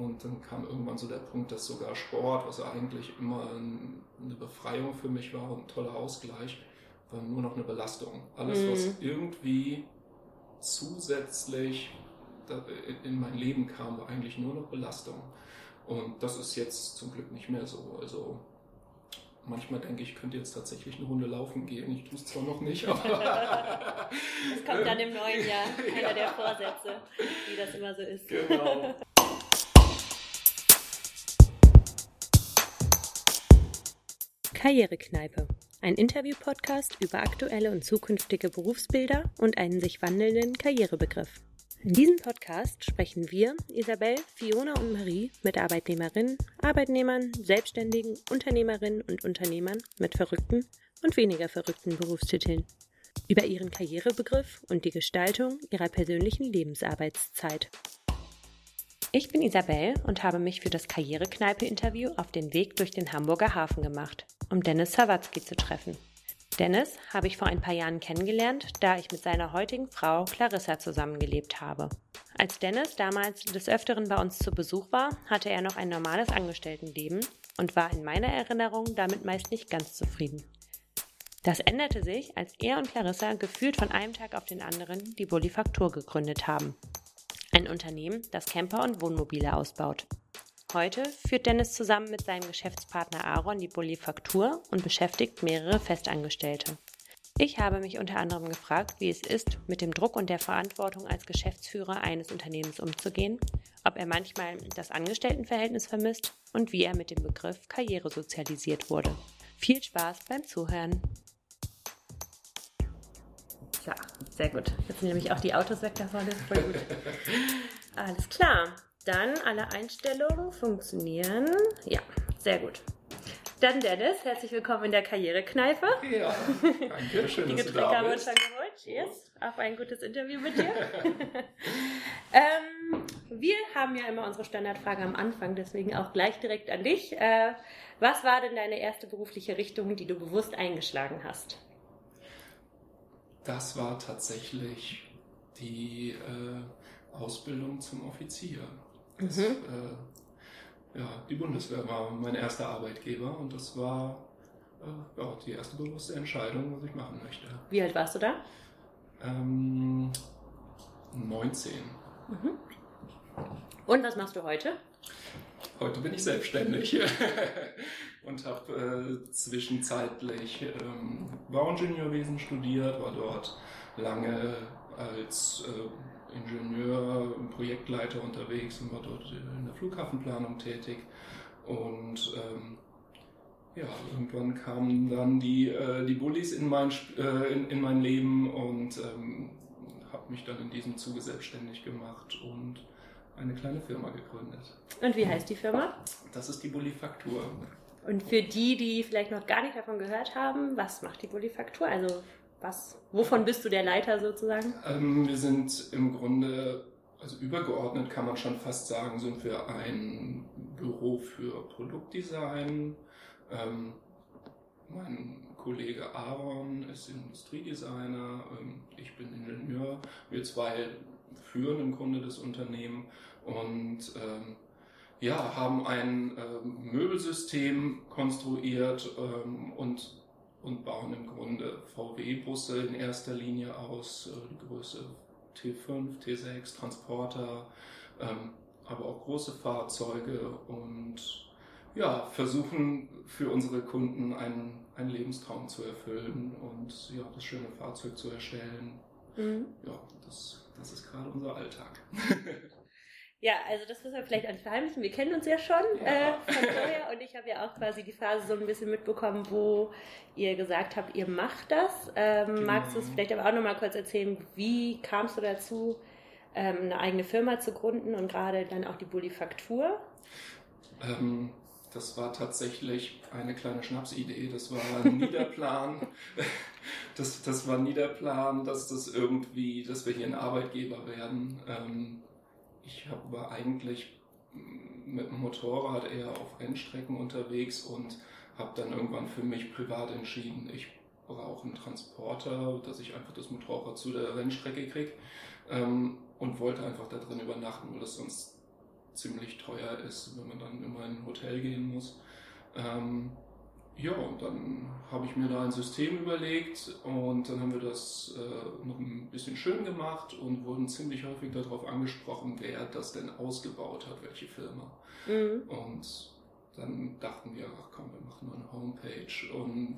Und dann kam irgendwann so der Punkt, dass sogar Sport, was eigentlich immer eine Befreiung für mich war und ein toller Ausgleich, war nur noch eine Belastung. Alles, mhm. was irgendwie zusätzlich in mein Leben kam, war eigentlich nur noch Belastung. Und das ist jetzt zum Glück nicht mehr so. Also manchmal denke ich, ich könnte jetzt tatsächlich eine Runde laufen gehen. Ich tue es zwar noch nicht, aber. das kommt dann im neuen Jahr, einer ja. der Vorsätze, wie das immer so ist. Genau. Karrierekneipe. Ein Interview-Podcast über aktuelle und zukünftige Berufsbilder und einen sich wandelnden Karrierebegriff. In diesem Podcast sprechen wir, Isabel, Fiona und Marie, mit Arbeitnehmerinnen, Arbeitnehmern, Selbstständigen, Unternehmerinnen und Unternehmern mit verrückten und weniger verrückten Berufstiteln über ihren Karrierebegriff und die Gestaltung ihrer persönlichen Lebensarbeitszeit. Ich bin Isabel und habe mich für das Karrierekneipe-Interview auf den Weg durch den Hamburger Hafen gemacht, um Dennis Sawatzki zu treffen. Dennis habe ich vor ein paar Jahren kennengelernt, da ich mit seiner heutigen Frau Clarissa zusammengelebt habe. Als Dennis damals des Öfteren bei uns zu Besuch war, hatte er noch ein normales Angestelltenleben und war in meiner Erinnerung damit meist nicht ganz zufrieden. Das änderte sich, als er und Clarissa gefühlt von einem Tag auf den anderen die Bolifaktur gegründet haben. Ein Unternehmen, das Camper und Wohnmobile ausbaut. Heute führt Dennis zusammen mit seinem Geschäftspartner Aaron die Bolifaktur und beschäftigt mehrere Festangestellte. Ich habe mich unter anderem gefragt, wie es ist, mit dem Druck und der Verantwortung als Geschäftsführer eines Unternehmens umzugehen, ob er manchmal das Angestelltenverhältnis vermisst und wie er mit dem Begriff Karriere sozialisiert wurde. Viel Spaß beim Zuhören. Ja, sehr gut. Jetzt sind nämlich auch die Autos weg, das war voll gut. Alles klar. Dann alle Einstellungen funktionieren. Ja, sehr gut. Dann Dennis, herzlich willkommen in der Karrierekneipe. Ja, danke. Schön, Die Getränke haben wir uns schon geholt. Cheers auf ein gutes Interview mit dir. ähm, wir haben ja immer unsere Standardfrage am Anfang, deswegen auch gleich direkt an dich. Äh, was war denn deine erste berufliche Richtung, die du bewusst eingeschlagen hast? Das war tatsächlich die äh, Ausbildung zum Offizier. Das, mhm. äh, ja, die Bundeswehr war mein erster Arbeitgeber und das war äh, ja, die erste bewusste Entscheidung, was ich machen möchte. Wie alt warst du da? Ähm, 19. Mhm. Und was machst du heute? Heute bin ich selbstständig und habe äh, zwischenzeitlich ähm, Bauingenieurwesen studiert, war dort lange als äh, Ingenieur, Projektleiter unterwegs und war dort in der Flughafenplanung tätig. Und ähm, ja, irgendwann kamen dann die, äh, die Bullies in mein, äh, in, in mein Leben und ähm, habe mich dann in diesem Zuge selbstständig gemacht und eine kleine Firma gegründet. Und wie heißt die Firma? Das ist die Bullifaktur. Und für die, die vielleicht noch gar nicht davon gehört haben, was macht die Bullifaktur? Also was, wovon bist du der Leiter sozusagen? Ähm, wir sind im Grunde, also übergeordnet kann man schon fast sagen, sind wir ein Büro für Produktdesign. Ähm, mein Kollege Aaron ist Industriedesigner, ähm, ich bin Ingenieur. Wir zwei führen im Grunde das Unternehmen und ähm, ja, haben ein ähm, Möbelsystem konstruiert ähm, und und bauen im Grunde VW-Busse in erster Linie aus, äh, die Größe T5, T6, Transporter, ähm, aber auch große Fahrzeuge und ja, versuchen für unsere Kunden einen, einen Lebenstraum zu erfüllen und ja, das schöne Fahrzeug zu erstellen. Mhm. Ja, das, das ist gerade unser Alltag. Ja, also das müssen wir vielleicht an verheimlichen. Wir kennen uns ja schon ja. Äh, von vorher und ich habe ja auch quasi die Phase so ein bisschen mitbekommen, wo ihr gesagt habt, ihr macht das. Ähm, genau. Magst du es vielleicht aber auch nochmal kurz erzählen, wie kamst du dazu, ähm, eine eigene Firma zu gründen und gerade dann auch die Bullifaktur? Ähm, das war tatsächlich eine kleine Schnapsidee. Das war ein Niederplan. das, das war ein Niederplan, dass das irgendwie, dass wir hier ein Arbeitgeber werden. Ich war eigentlich mit dem Motorrad eher auf Rennstrecken unterwegs und habe dann irgendwann für mich privat entschieden, ich brauche einen Transporter, dass ich einfach das Motorrad zu der Rennstrecke kriege ähm, und wollte einfach da drin übernachten, weil das sonst ziemlich teuer ist, wenn man dann immer in ein Hotel gehen muss. Ähm, ja, und dann habe ich mir da ein System überlegt und dann haben wir das äh, noch ein bisschen schön gemacht und wurden ziemlich häufig darauf angesprochen, wer das denn ausgebaut hat, welche Firma. Mhm. Und dann dachten wir, ach komm, wir machen mal eine Homepage und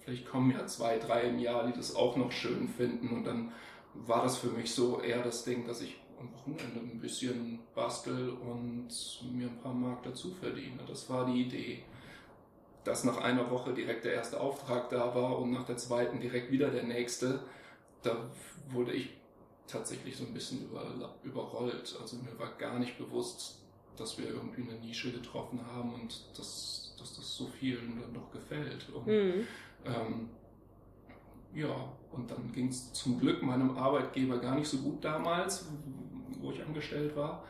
vielleicht kommen ja zwei, drei im Jahr, die das auch noch schön finden und dann war das für mich so eher das Ding, dass ich am Wochenende ein bisschen bastel und mir ein paar Mark dazu verdiene. Das war die Idee dass nach einer Woche direkt der erste Auftrag da war und nach der zweiten direkt wieder der nächste, da wurde ich tatsächlich so ein bisschen über, überrollt. Also mir war gar nicht bewusst, dass wir irgendwie eine Nische getroffen haben und dass, dass das so vielen dann doch gefällt. Und, mhm. ähm, ja, und dann ging es zum Glück meinem Arbeitgeber gar nicht so gut damals, wo ich angestellt war.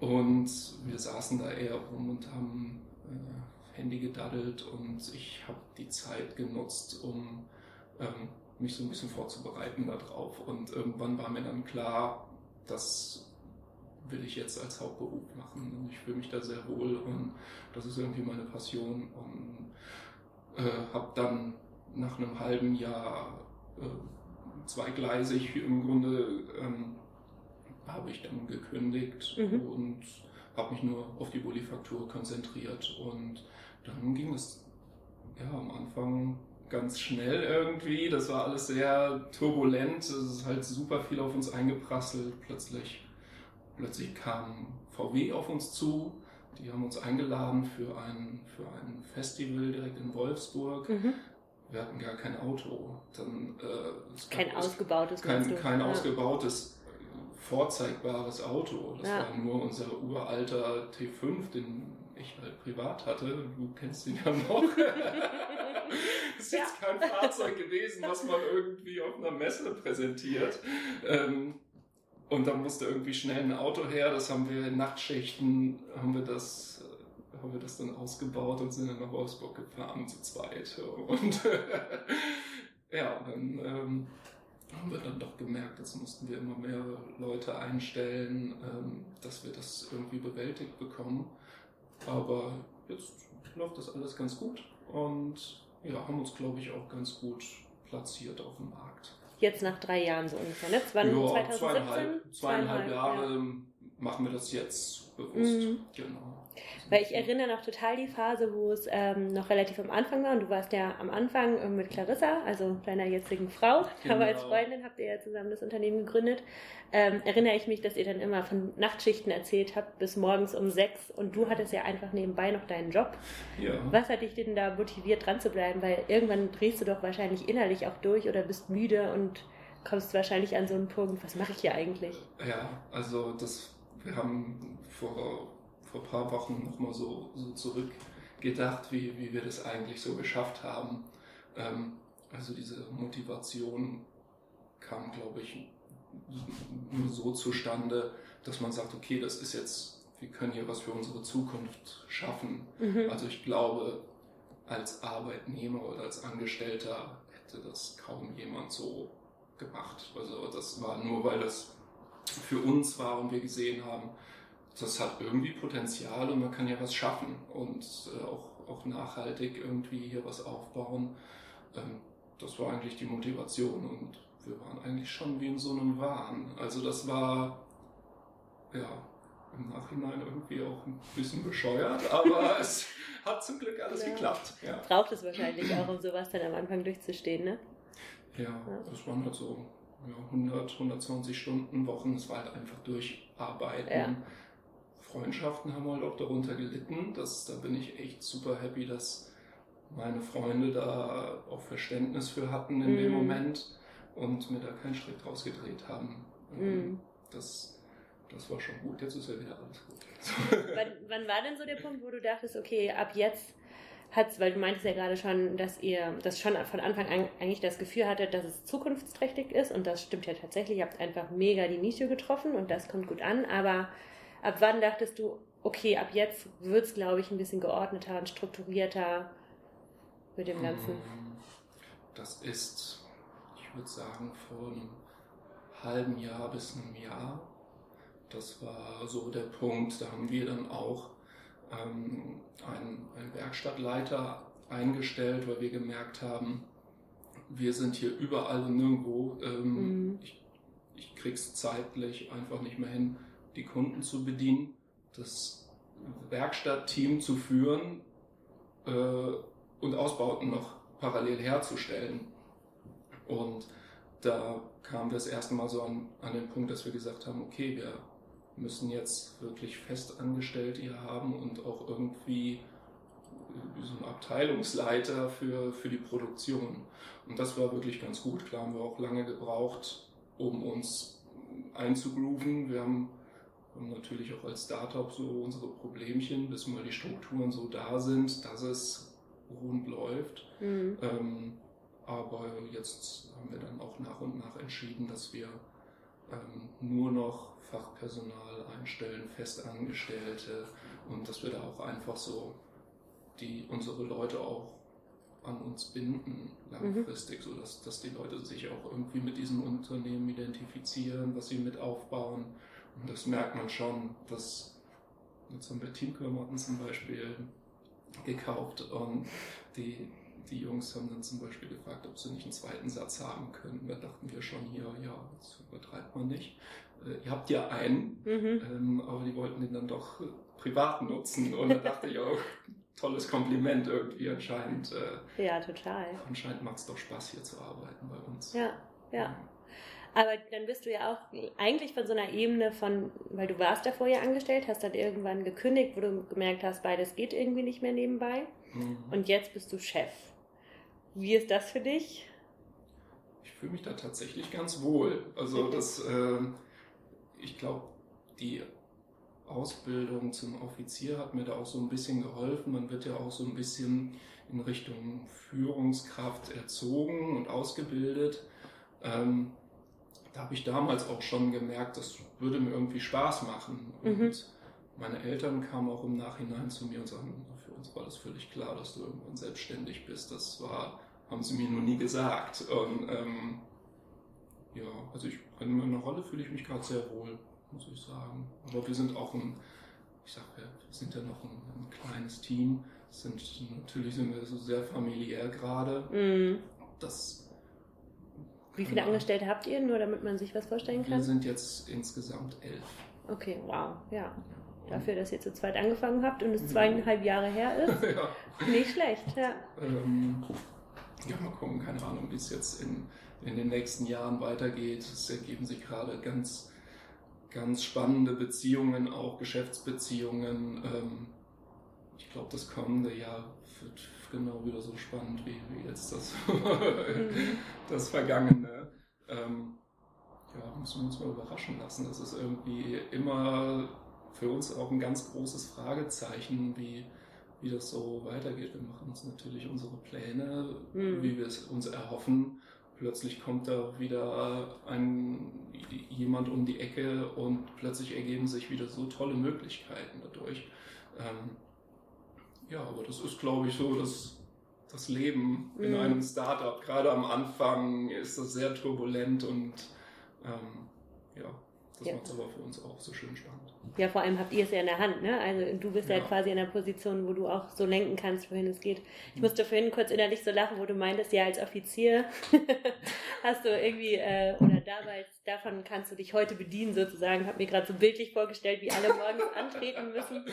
Und wir saßen da eher rum und haben äh, Handy gedaddelt und ich habe die Zeit genutzt, um ähm, mich so ein bisschen vorzubereiten darauf. Und irgendwann war mir dann klar, das will ich jetzt als Hauptberuf machen. Und ich fühle mich da sehr wohl und das ist irgendwie meine Passion. Und äh, habe dann nach einem halben Jahr äh, zweigleisig im Grunde ähm, habe ich dann gekündigt mhm. und habe mich nur auf die Bullifaktur konzentriert und dann ging es ja am Anfang ganz schnell irgendwie. Das war alles sehr turbulent. Es ist halt super viel auf uns eingeprasselt. Plötzlich, plötzlich kam VW auf uns zu. Die haben uns eingeladen für ein, für ein Festival direkt in Wolfsburg. Mhm. Wir hatten gar kein Auto. Dann, äh, kein ausgebautes Kein, kein ja. ausgebautes, vorzeigbares Auto. Das ja. war nur unser uralter T5, den ich halt privat hatte, du kennst ihn ja noch. das ist jetzt kein Fahrzeug gewesen, was man irgendwie auf einer Messe präsentiert. Ähm, und dann musste irgendwie schnell ein Auto her. Das haben wir in Nachtschichten, haben wir das, haben wir das dann ausgebaut und sind dann nach Wolfsburg gefahren zu zweit. Und ja, dann ähm, haben wir dann doch gemerkt, jetzt mussten wir immer mehr Leute einstellen, ähm, dass wir das irgendwie bewältigt bekommen. Aber jetzt läuft das alles ganz gut und ja, haben uns, glaube ich, auch ganz gut platziert auf dem Markt. Jetzt nach drei Jahren so ungefähr, ne? Wann, ja, 2017? Zweieinhalb, zweieinhalb Jahre ja. machen wir das jetzt bewusst. Mhm. Genau. Weil ich erinnere noch total die Phase, wo es ähm, noch relativ am Anfang war und du warst ja am Anfang äh, mit Clarissa, also deiner jetzigen Frau, genau. aber als Freundin habt ihr ja zusammen das Unternehmen gegründet. Ähm, erinnere ich mich, dass ihr dann immer von Nachtschichten erzählt habt bis morgens um sechs und du hattest ja einfach nebenbei noch deinen Job. Ja. Was hat dich denn da motiviert, dran zu bleiben? Weil irgendwann drehst du doch wahrscheinlich innerlich auch durch oder bist müde und kommst wahrscheinlich an so einen Punkt, was mache ich hier eigentlich? Ja, also das, wir haben vor vor ein paar Wochen nochmal so, so zurückgedacht, wie, wie wir das eigentlich so geschafft haben. Ähm, also diese Motivation kam, glaube ich, nur so zustande, dass man sagt, okay, das ist jetzt, wir können hier was für unsere Zukunft schaffen. Mhm. Also ich glaube, als Arbeitnehmer oder als Angestellter hätte das kaum jemand so gemacht. Also das war nur, weil das für uns war und wir gesehen haben, das hat irgendwie Potenzial und man kann ja was schaffen und äh, auch, auch nachhaltig irgendwie hier was aufbauen. Ähm, das war eigentlich die Motivation und wir waren eigentlich schon wie in so einem Wahn. Also das war ja im Nachhinein irgendwie auch ein bisschen bescheuert, aber es hat zum Glück alles ja. geklappt. Ja. Braucht es wahrscheinlich auch, um sowas dann am Anfang durchzustehen, ne? Ja, ja. das waren halt so ja, 100, 120 Stunden Wochen. Es war halt einfach durcharbeiten. Freundschaften haben halt auch darunter gelitten. Das, da bin ich echt super happy, dass meine Freunde da auch Verständnis für hatten in mm. dem mhm. Moment und mir da keinen Strick draus gedreht haben. Mm. Das, das war schon gut. Jetzt ist ja wieder alles gut. wann, wann war denn so der Punkt, wo du dachtest, okay, ab jetzt hat's, weil du meintest ja gerade schon, dass ihr das schon von Anfang an eigentlich das Gefühl hattet, dass es zukunftsträchtig ist und das stimmt ja tatsächlich. Ihr habt einfach mega die Nische getroffen und das kommt gut an, aber ab wann dachtest du, okay, ab jetzt wird es, glaube ich, ein bisschen geordneter und strukturierter mit dem Ganzen? Ähm, das ist, ich würde sagen, vor einem halben Jahr bis einem Jahr. das war so der Punkt. Da haben wir dann auch ähm, einen, einen Werkstattleiter eingestellt, weil wir gemerkt haben, wir sind hier überall und nirgendwo. Ähm, mhm. Ich, ich krieg's zeitlich einfach nicht mehr hin, die Kunden zu bedienen. Das Werkstattteam zu führen äh, und Ausbauten noch parallel herzustellen. Und da kamen wir das erste Mal so an, an den Punkt, dass wir gesagt haben, okay, wir müssen jetzt wirklich Festangestellte hier haben und auch irgendwie äh, so einen Abteilungsleiter für, für die Produktion. Und das war wirklich ganz gut. Klar haben wir auch lange gebraucht, um uns einzugrooven. Wir haben, haben natürlich auch als Startup so unsere Problemchen, bis mal die Strukturen so da sind, dass es rund läuft. Mhm. Ähm, aber jetzt haben wir dann auch nach und nach entschieden, dass wir ähm, nur noch Fachpersonal einstellen, Festangestellte und dass wir da auch einfach so die unsere Leute auch an uns binden langfristig, mhm. sodass dass die Leute sich auch irgendwie mit diesem Unternehmen identifizieren, was sie mit aufbauen. Und das merkt man schon, dass jetzt haben wir Teamklamotten zum Beispiel gekauft und die, die Jungs haben dann zum Beispiel gefragt, ob sie nicht einen zweiten Satz haben können. Da dachten wir schon hier, ja, das übertreibt man nicht. Äh, ihr habt ja einen, mhm. ähm, aber die wollten den dann doch privat nutzen. Und da dachte ich auch, tolles Kompliment irgendwie anscheinend. Äh, ja, total. Anscheinend macht es doch Spaß, hier zu arbeiten bei uns. Ja, ja. Aber dann bist du ja auch eigentlich von so einer Ebene von, weil du warst davor ja angestellt, hast dann irgendwann gekündigt, wo du gemerkt hast, beides geht irgendwie nicht mehr nebenbei. Mhm. Und jetzt bist du Chef. Wie ist das für dich? Ich fühle mich da tatsächlich ganz wohl. Also das, äh, ich glaube, die Ausbildung zum Offizier hat mir da auch so ein bisschen geholfen. Man wird ja auch so ein bisschen in Richtung Führungskraft erzogen und ausgebildet. Ähm, da habe ich damals auch schon gemerkt, das würde mir irgendwie Spaß machen. Und mhm. meine Eltern kamen auch im Nachhinein zu mir und sagten, für uns war das völlig klar, dass du irgendwann selbstständig bist. Das war, haben sie mir noch nie gesagt. Und ähm, ja, also ich, in meiner Rolle fühle ich mich gerade sehr wohl muss ich sagen. Aber wir sind auch ein, ich sag, wir sind ja noch ein, ein kleines Team. Sind, natürlich sind wir so sehr familiär gerade. Mm. Das Wie viele Angestellte habt ihr, nur damit man sich was vorstellen kann? Wir sind jetzt insgesamt elf. Okay, wow, ja. Dafür, dass ihr zu zweit angefangen habt und es zweieinhalb Jahre her ist. ja. Nicht schlecht, ja. Ähm, ja, mal gucken, keine Ahnung, wie es jetzt in, in den nächsten Jahren weitergeht. Es ergeben sich gerade ganz ganz spannende Beziehungen, auch Geschäftsbeziehungen. Ähm, ich glaube, das kommende Jahr wird genau wieder so spannend wie, wie jetzt das, mhm. das Vergangene. Ähm, ja, müssen wir uns mal überraschen lassen. Das ist irgendwie immer für uns auch ein ganz großes Fragezeichen, wie, wie das so weitergeht. Wir machen uns natürlich unsere Pläne, mhm. wie wir es uns erhoffen plötzlich kommt da wieder ein, jemand um die Ecke und plötzlich ergeben sich wieder so tolle Möglichkeiten dadurch. Ähm, ja, aber das ist, glaube ich, so das, das Leben in mhm. einem Startup. Gerade am Anfang ist das sehr turbulent und ähm, ja, das ja. macht es aber für uns auch so schön spannend. Ja, vor allem habt ihr es ja in der Hand, ne? Also du bist ja. ja. quasi in der Position, wo du auch so lenken kannst, wohin es geht. Ich hm. musste vorhin kurz innerlich so lachen, wo du meintest, ja, als Offizier hast du irgendwie, äh, oder damals, davon kannst du dich heute bedienen sozusagen. Hab mir gerade so bildlich vorgestellt, wie alle morgens antreten müssen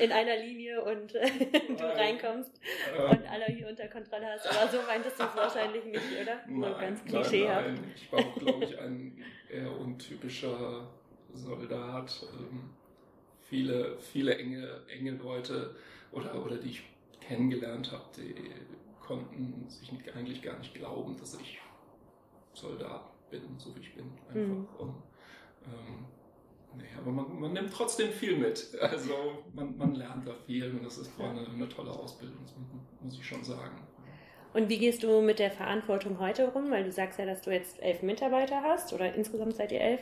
in einer Linie und äh, du reinkommst und alle hier unter Kontrolle hast. Aber so meintest du es wahrscheinlich nicht, oder? Nein, so ganz klischeehaft. Nein, nein. Ich war, glaube ich, ein eher untypischer Soldat, ähm, viele, viele enge, enge Leute oder, oder die ich kennengelernt habe, die konnten sich nicht, eigentlich gar nicht glauben, dass ich Soldat bin, so wie ich bin. Einfach. Mhm. Und, ähm, nee, aber man, man, nimmt trotzdem viel mit. Also man, man lernt da viel und das ist eine, eine tolle Ausbildung, muss ich schon sagen. Und wie gehst du mit der Verantwortung heute rum? Weil du sagst ja, dass du jetzt elf Mitarbeiter hast oder insgesamt seid ihr elf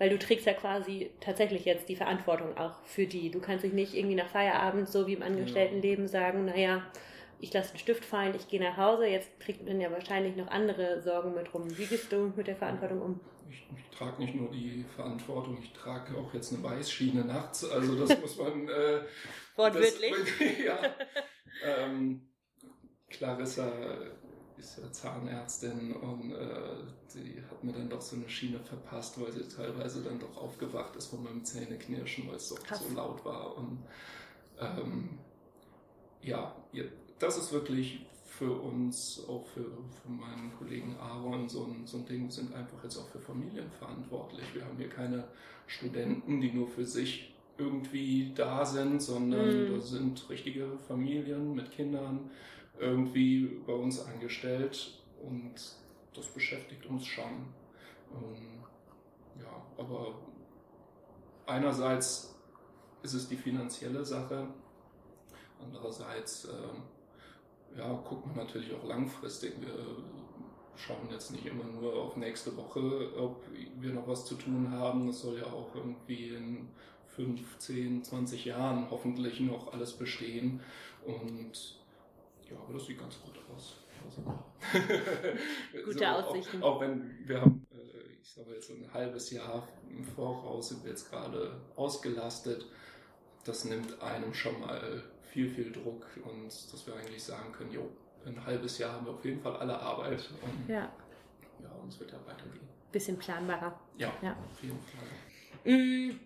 weil du trägst ja quasi tatsächlich jetzt die Verantwortung auch für die. Du kannst dich nicht irgendwie nach Feierabend, so wie im Angestelltenleben, sagen, naja, ich lasse den Stift fallen, ich gehe nach Hause, jetzt trägt man ja wahrscheinlich noch andere Sorgen mit rum. Wie gehst du mit der Verantwortung um? Ich, ich trage nicht nur die Verantwortung, ich trage auch jetzt eine Weißschiene nachts, also das muss man... Äh, Wortwörtlich? Ja. ähm, Clarissa ist ja Zahnärztin und äh, die hat mir dann doch so eine Schiene verpasst, weil sie teilweise dann doch aufgewacht ist von meinem Zähneknirschen, weil es so, so laut war. Und ähm, ja, das ist wirklich für uns, auch für, für meinen Kollegen Aaron, so ein, so ein Ding, wir sind einfach jetzt auch für Familien verantwortlich. Wir haben hier keine Studenten, die nur für sich irgendwie da sind, sondern mm. da sind richtige Familien mit Kindern irgendwie bei uns angestellt und das beschäftigt uns schon. Ähm, ja, aber einerseits ist es die finanzielle Sache, andererseits äh, ja, guckt man natürlich auch langfristig. Wir schauen jetzt nicht immer nur auf nächste Woche, ob wir noch was zu tun haben. Das soll ja auch irgendwie in 15, 20 Jahren hoffentlich noch alles bestehen. Und ja, aber das sieht ganz gut aus. Also, Gute so, Aussichten. Auch, auch, wenn wir haben, äh, ich sage jetzt ein halbes Jahr im Voraus sind wir jetzt gerade ausgelastet. Das nimmt einem schon mal viel, viel Druck und dass wir eigentlich sagen können, jo, ein halbes Jahr haben wir auf jeden Fall alle Arbeit. Und, ja. Ja, und es wird ja weitergehen. Bisschen planbarer. Ja, ja. auf jeden Fall. Mm,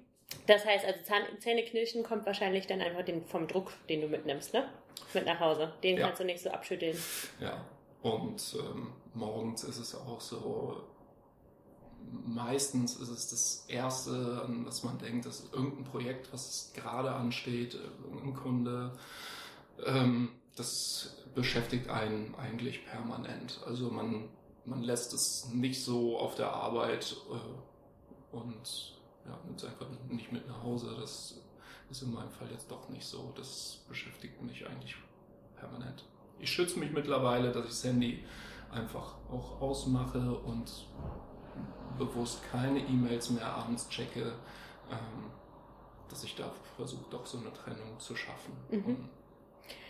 das heißt, also Zähneknirschen kommt wahrscheinlich dann einfach vom Druck, den du mitnimmst, ne? mit nach Hause. Den ja. kannst du nicht so abschütteln. Ja, und ähm, morgens ist es auch so, meistens ist es das Erste, an das man denkt, dass irgendein Projekt, was gerade ansteht, irgendein Kunde, ähm, das beschäftigt einen eigentlich permanent. Also man, man lässt es nicht so auf der Arbeit äh, und ja, nimmt es einfach nicht mit nach Hause. Das ist in meinem Fall jetzt doch nicht so. Das beschäftigt mich eigentlich permanent. Ich schütze mich mittlerweile, dass ich das Handy einfach auch ausmache und bewusst keine E-Mails mehr abends checke, ähm, dass ich da versuche, doch so eine Trennung zu schaffen. Mhm. Und,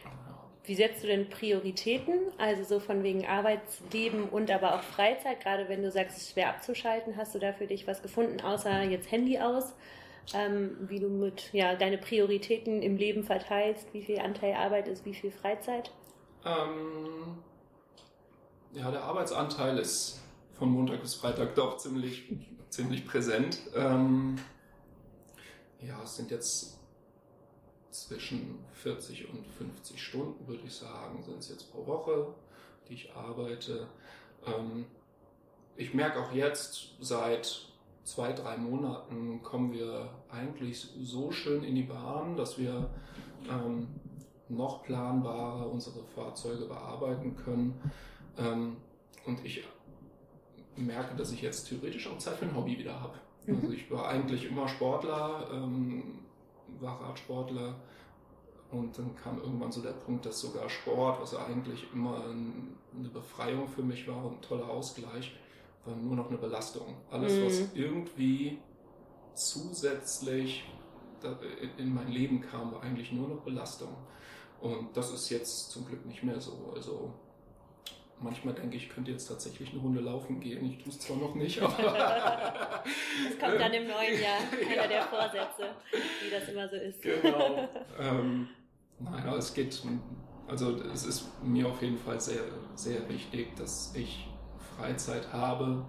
ja. Wie setzt du denn Prioritäten? Also so von wegen Arbeitsleben und aber auch Freizeit, gerade wenn du sagst, es ist schwer abzuschalten, hast du da für dich was gefunden, außer jetzt Handy aus? ähm, wie du mit ja, deine Prioritäten im Leben verteilst, wie viel Anteil Arbeit ist, wie viel Freizeit? Ähm, ja, der Arbeitsanteil ist von Montag bis Freitag doch ziemlich, ziemlich präsent. Ähm, ja, es sind jetzt zwischen 40 und 50 Stunden, würde ich sagen, sind es jetzt pro Woche, die ich arbeite. Ähm, ich merke auch jetzt seit zwei, drei Monaten kommen wir eigentlich so schön in die Bahn, dass wir ähm, noch planbarer unsere Fahrzeuge bearbeiten können. Ähm, und ich merke, dass ich jetzt theoretisch auch Zeit für ein Hobby wieder habe. Mhm. Also ich war eigentlich immer Sportler, ähm, war Radsportler und dann kam irgendwann so der Punkt, dass sogar Sport, was eigentlich immer eine Befreiung für mich war und ein toller Ausgleich, war nur noch eine Belastung. Alles, mhm. was irgendwie zusätzlich in mein Leben kam, war eigentlich nur noch Belastung. Und das ist jetzt zum Glück nicht mehr so. Also manchmal denke ich, ich könnte jetzt tatsächlich eine Runde laufen gehen. Ich tue es zwar noch nicht, aber. das kommt dann im neuen Jahr, einer ja. der Vorsätze, wie das immer so ist. Genau. ähm, nein, aber es geht, also es ist mir auf jeden Fall sehr, sehr wichtig, dass ich Freizeit habe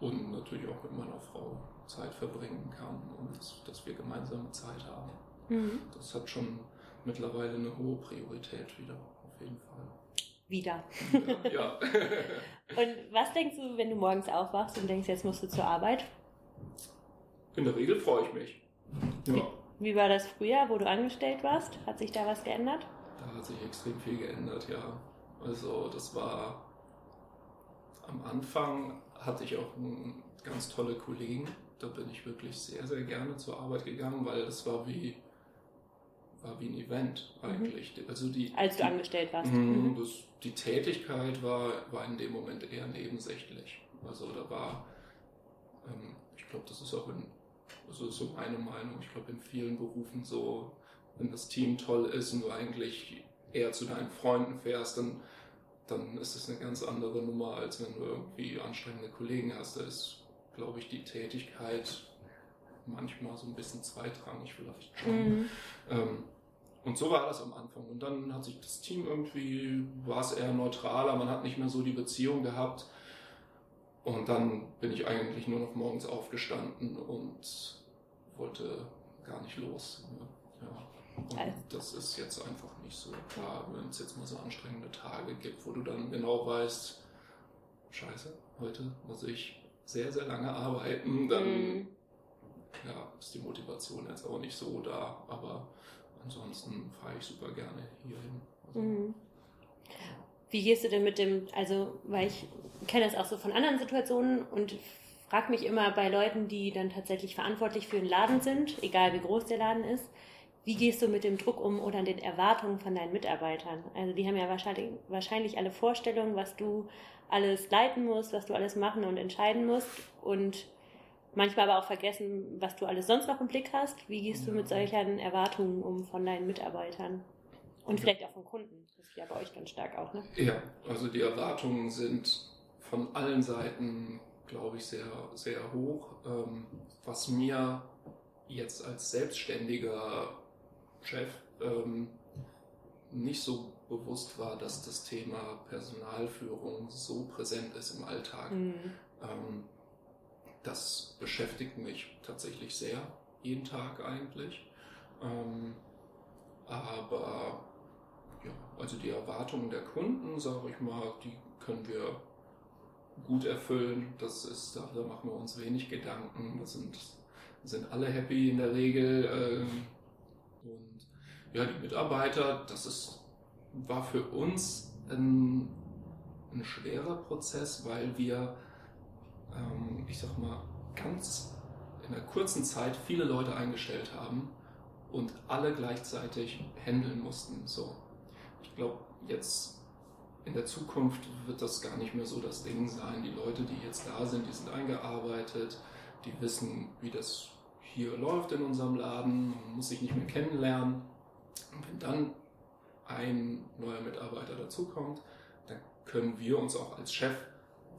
und natürlich auch mit meiner Frau Zeit verbringen kann und dass wir gemeinsame Zeit haben. Mhm. Das hat schon mittlerweile eine hohe Priorität wieder, auf jeden Fall. Wieder. Ja. und was denkst du, wenn du morgens aufwachst und denkst, jetzt musst du zur Arbeit? In der Regel freue ich mich. Ja. Wie, wie war das früher, wo du angestellt warst? Hat sich da was geändert? Da hat sich extrem viel geändert, ja. Also das war am Anfang hatte ich auch ganz tolle Kollegen. Da bin ich wirklich sehr, sehr gerne zur Arbeit gegangen, weil das war wie, war wie ein Event eigentlich. Mhm. Also die, Als du die, angestellt warst. Mh, mhm. das, die Tätigkeit war, war in dem Moment eher nebensächlich. Also da war, ähm, ich glaube, das ist auch in, also ist so meine Meinung, ich glaube in vielen Berufen so, wenn das Team toll ist und du eigentlich eher zu deinen Freunden fährst, dann, dann ist es eine ganz andere Nummer, als wenn du irgendwie anstrengende Kollegen hast. Da ist, glaube ich, die Tätigkeit manchmal so ein bisschen zweitrangig vielleicht schon. Mhm. Ähm, und so war das am Anfang. Und dann hat sich das Team irgendwie, war es eher neutraler, man hat nicht mehr so die Beziehung gehabt. Und dann bin ich eigentlich nur noch morgens aufgestanden und wollte gar nicht los. Ja. Und also. das ist jetzt einfach nicht so klar, wenn es jetzt mal so anstrengende Tage gibt, wo du dann genau weißt, scheiße, heute muss ich sehr, sehr lange arbeiten, dann mm. Ja, ist die Motivation jetzt auch nicht so da. Aber ansonsten fahre ich super gerne hierhin. Also, mm. Wie gehst du denn mit dem, also, weil ich kenne das auch so von anderen Situationen und frage mich immer bei Leuten, die dann tatsächlich verantwortlich für einen Laden sind, egal wie groß der Laden ist, wie gehst du mit dem Druck um oder den Erwartungen von deinen Mitarbeitern? Also die haben ja wahrscheinlich, wahrscheinlich alle Vorstellungen, was du alles leiten musst, was du alles machen und entscheiden musst und manchmal aber auch vergessen, was du alles sonst noch im Blick hast. Wie gehst du mit solchen Erwartungen um von deinen Mitarbeitern? Und vielleicht auch von Kunden. Das ist ja bei euch ganz stark auch, ne? Ja, also die Erwartungen sind von allen Seiten, glaube ich, sehr, sehr hoch. Ähm, was mir jetzt als selbstständiger Chef ähm, nicht so bewusst war, dass das Thema Personalführung so präsent ist im Alltag. Mhm. Das beschäftigt mich tatsächlich sehr, jeden Tag eigentlich. Ähm, aber ja, also die Erwartungen der Kunden, sage ich mal, die können wir gut erfüllen. Das ist, da, machen wir uns wenig Gedanken. Das sind, sind alle happy in der Regel. Ähm, und ja, die Mitarbeiter, das ist, war für uns ein, ein schwerer Prozess, weil wir, ähm, ich sag mal, ganz in einer kurzen Zeit viele Leute eingestellt haben und alle gleichzeitig handeln mussten. So, ich glaube, jetzt in der Zukunft wird das gar nicht mehr so das Ding sein. Die Leute, die jetzt da sind, die sind eingearbeitet, die wissen, wie das hier läuft in unserem Laden, man muss sich nicht mehr kennenlernen. Und wenn dann ein neuer Mitarbeiter dazukommt, dann können wir uns auch als Chef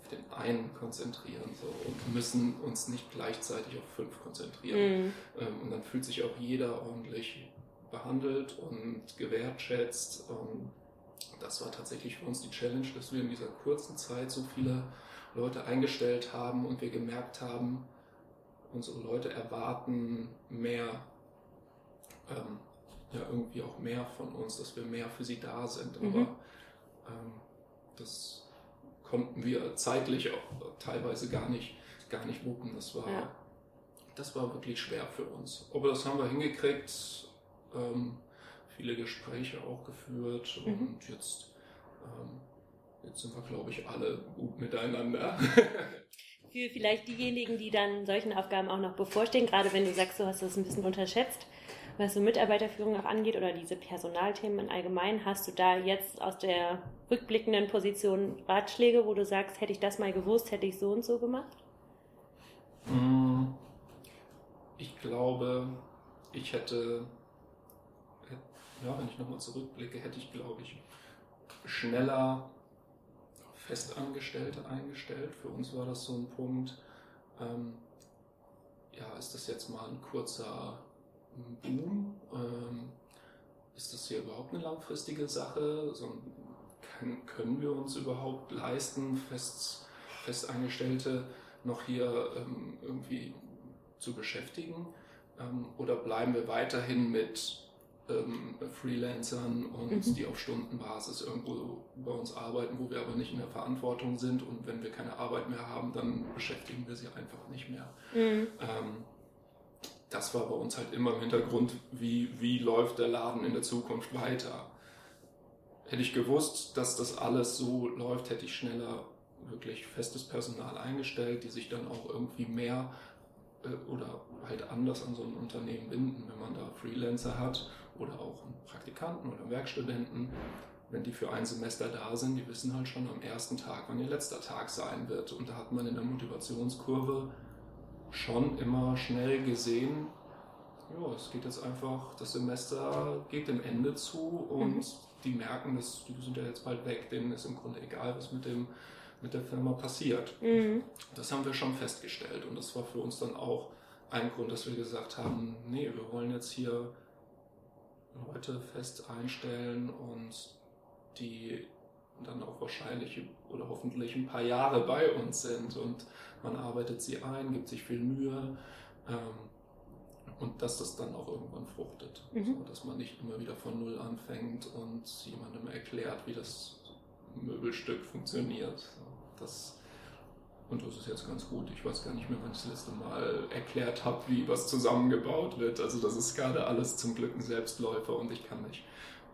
auf den einen konzentrieren so, und müssen uns nicht gleichzeitig auf fünf konzentrieren. Mhm. Ähm, und dann fühlt sich auch jeder ordentlich behandelt und gewertschätzt. Und das war tatsächlich für uns die Challenge, dass wir in dieser kurzen Zeit so viele Leute eingestellt haben und wir gemerkt haben, unsere Leute erwarten mehr, ähm, ja, irgendwie auch mehr von uns, dass wir mehr für sie da sind. Mhm. Aber ähm, das konnten wir zeitlich auch teilweise gar nicht, gar nicht wuppen. Das war, ja. das war wirklich schwer für uns. Aber das haben wir hingekriegt. Ähm, viele Gespräche auch geführt mhm. und jetzt, ähm, jetzt sind wir, glaube ich, alle gut miteinander. Für vielleicht diejenigen, die dann solchen Aufgaben auch noch bevorstehen, gerade wenn du sagst, du hast das ein bisschen unterschätzt, was so Mitarbeiterführung auch angeht oder diese Personalthemen im Allgemeinen, hast du da jetzt aus der rückblickenden Position Ratschläge, wo du sagst, hätte ich das mal gewusst, hätte ich so und so gemacht? Mm, ich glaube, ich hätte ja, wenn ich nochmal zurückblicke, hätte ich, glaube ich, schneller Festangestellte eingestellt. Für uns war das so ein Punkt, ähm, ja, ist das jetzt mal ein kurzer Boom? Ähm, ist das hier überhaupt eine langfristige Sache? So, kann, können wir uns überhaupt leisten, fest, Festangestellte noch hier ähm, irgendwie zu beschäftigen? Ähm, oder bleiben wir weiterhin mit ähm, Freelancern und mhm. die auf Stundenbasis irgendwo bei uns arbeiten, wo wir aber nicht in der Verantwortung sind und wenn wir keine Arbeit mehr haben, dann beschäftigen wir sie einfach nicht mehr. Mhm. Das war bei uns halt immer im Hintergrund, wie, wie läuft der Laden in der Zukunft weiter. Hätte ich gewusst, dass das alles so läuft, hätte ich schneller wirklich festes Personal eingestellt, die sich dann auch irgendwie mehr äh, oder halt anders an so ein Unternehmen binden, wenn man da Freelancer hat oder auch einen Praktikanten oder einen Werkstudenten, wenn die für ein Semester da sind, die wissen halt schon am ersten Tag, wann ihr letzter Tag sein wird. Und da hat man in der Motivationskurve schon immer schnell gesehen, ja, es geht jetzt einfach, das Semester geht dem Ende zu und mhm. die merken, dass die sind ja jetzt bald weg, denen ist im Grunde egal, was mit dem mit der Firma passiert. Mhm. Das haben wir schon festgestellt und das war für uns dann auch ein Grund, dass wir gesagt haben, nee, wir wollen jetzt hier Leute fest einstellen und die dann auch wahrscheinlich oder hoffentlich ein paar Jahre bei uns sind und man arbeitet sie ein, gibt sich viel Mühe ähm, und dass das dann auch irgendwann fruchtet. Mhm. So, dass man nicht immer wieder von Null anfängt und jemandem erklärt, wie das Möbelstück funktioniert. Das, und das ist jetzt ganz gut. Ich weiß gar nicht mehr, wann ich das letzte Mal erklärt habe, wie was zusammengebaut wird. Also das ist gerade alles zum Glück ein Selbstläufer und ich kann mich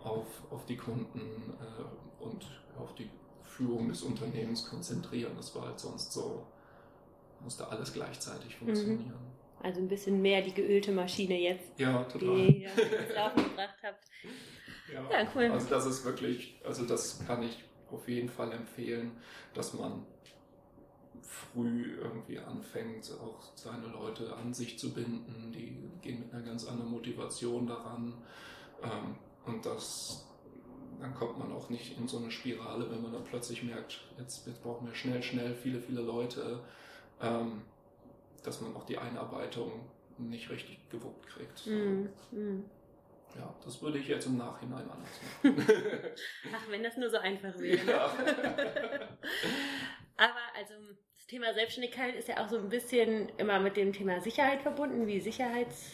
auf, auf die Kunden äh, und auf die Führung des Unternehmens konzentrieren. Das war halt sonst so, musste alles gleichzeitig mhm. funktionieren. Also ein bisschen mehr die geölte Maschine jetzt, ja, total. die ihr ins Laufen gebracht habt. Ja, ja, cool. Also das ist wirklich, also das kann ich auf jeden Fall empfehlen, dass man früh irgendwie anfängt, auch seine Leute an sich zu binden. Die gehen mit einer ganz anderen Motivation daran. Ähm, und das, dann kommt man auch nicht in so eine Spirale, wenn man dann plötzlich merkt, jetzt, jetzt brauchen wir schnell, schnell viele, viele Leute, ähm, dass man auch die Einarbeitung nicht richtig gewuppt kriegt. Mm, mm. Ja, das würde ich jetzt im Nachhinein anders machen. Ach, wenn das nur so einfach wäre. Ja. Aber also das Thema Selbstständigkeit ist ja auch so ein bisschen immer mit dem Thema Sicherheit verbunden, wie Sicherheits